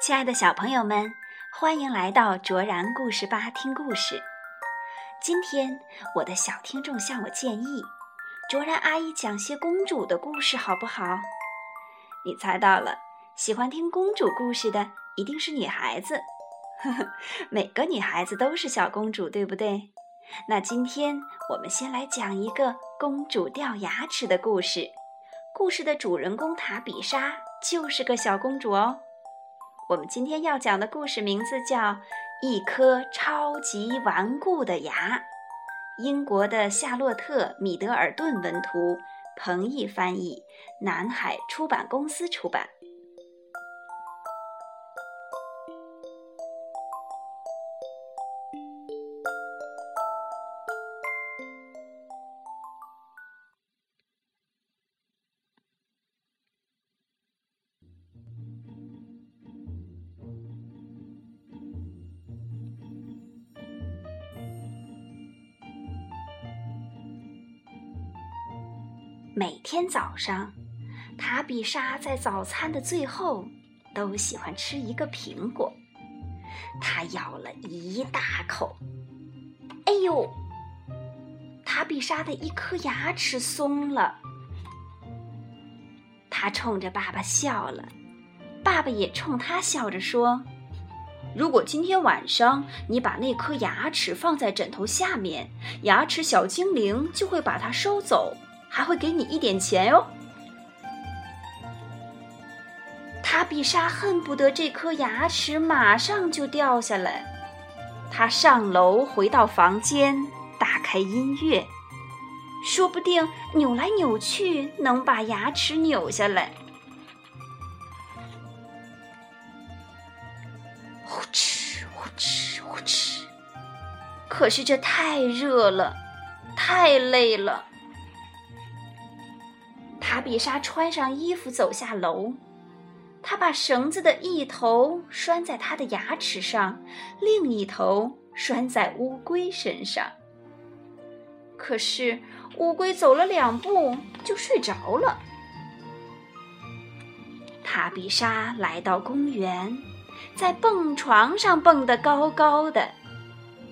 亲爱的小朋友们，欢迎来到卓然故事吧听故事。今天我的小听众向我建议，卓然阿姨讲些公主的故事好不好？你猜到了，喜欢听公主故事的一定是女孩子。呵呵，每个女孩子都是小公主，对不对？那今天我们先来讲一个公主掉牙齿的故事。故事的主人公塔比莎就是个小公主哦。我们今天要讲的故事名字叫《一颗超级顽固的牙》，英国的夏洛特·米德尔顿文图，彭毅翻译，南海出版公司出版。每天早上，塔比莎在早餐的最后都喜欢吃一个苹果。她咬了一大口，哎呦！塔比莎的一颗牙齿松了。她冲着爸爸笑了，爸爸也冲她笑着说：“如果今天晚上你把那颗牙齿放在枕头下面，牙齿小精灵就会把它收走。”还会给你一点钱哟。塔比莎恨不得这颗牙齿马上就掉下来。她上楼回到房间，打开音乐，说不定扭来扭去能把牙齿扭下来。呼哧呼哧呼哧，可是这太热了，太累了。塔比莎穿上衣服走下楼，她把绳子的一头拴在她的牙齿上，另一头拴在乌龟身上。可是乌龟走了两步就睡着了。塔比莎来到公园，在蹦床上蹦得高高的，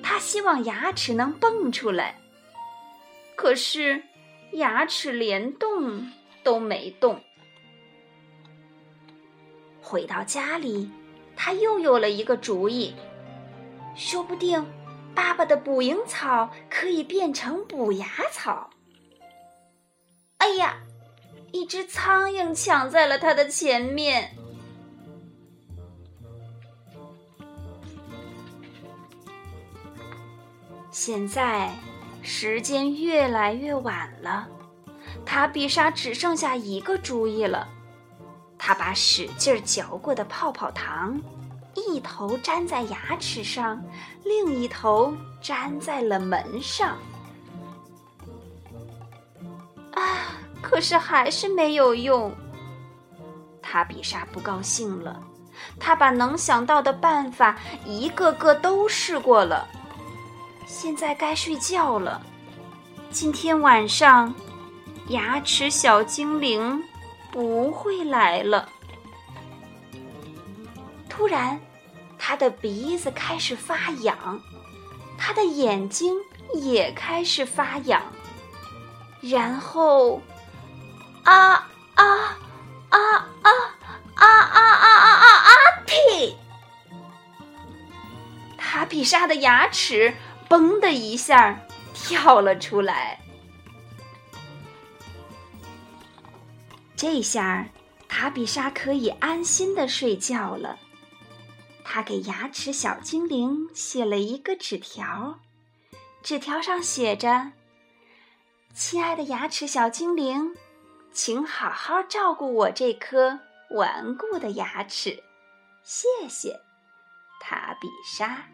她希望牙齿能蹦出来，可是牙齿连动。都没动。回到家里，他又有了一个主意，说不定爸爸的捕蝇草可以变成补牙草。哎呀，一只苍蝇抢在了他的前面。现在时间越来越晚了。塔比莎只剩下一个主意了，她把使劲嚼过的泡泡糖，一头粘在牙齿上，另一头粘在了门上。啊！可是还是没有用。塔比莎不高兴了，她把能想到的办法一个个都试过了。现在该睡觉了，今天晚上。牙齿小精灵不会来了。突然，他的鼻子开始发痒，他的眼睛也开始发痒，然后，啊啊啊啊啊啊啊啊啊！呸！塔比莎的牙齿“嘣”的一下跳了出来。这下，塔比莎可以安心的睡觉了。他给牙齿小精灵写了一个纸条，纸条上写着：“亲爱的牙齿小精灵，请好好照顾我这颗顽固的牙齿，谢谢，塔比莎。”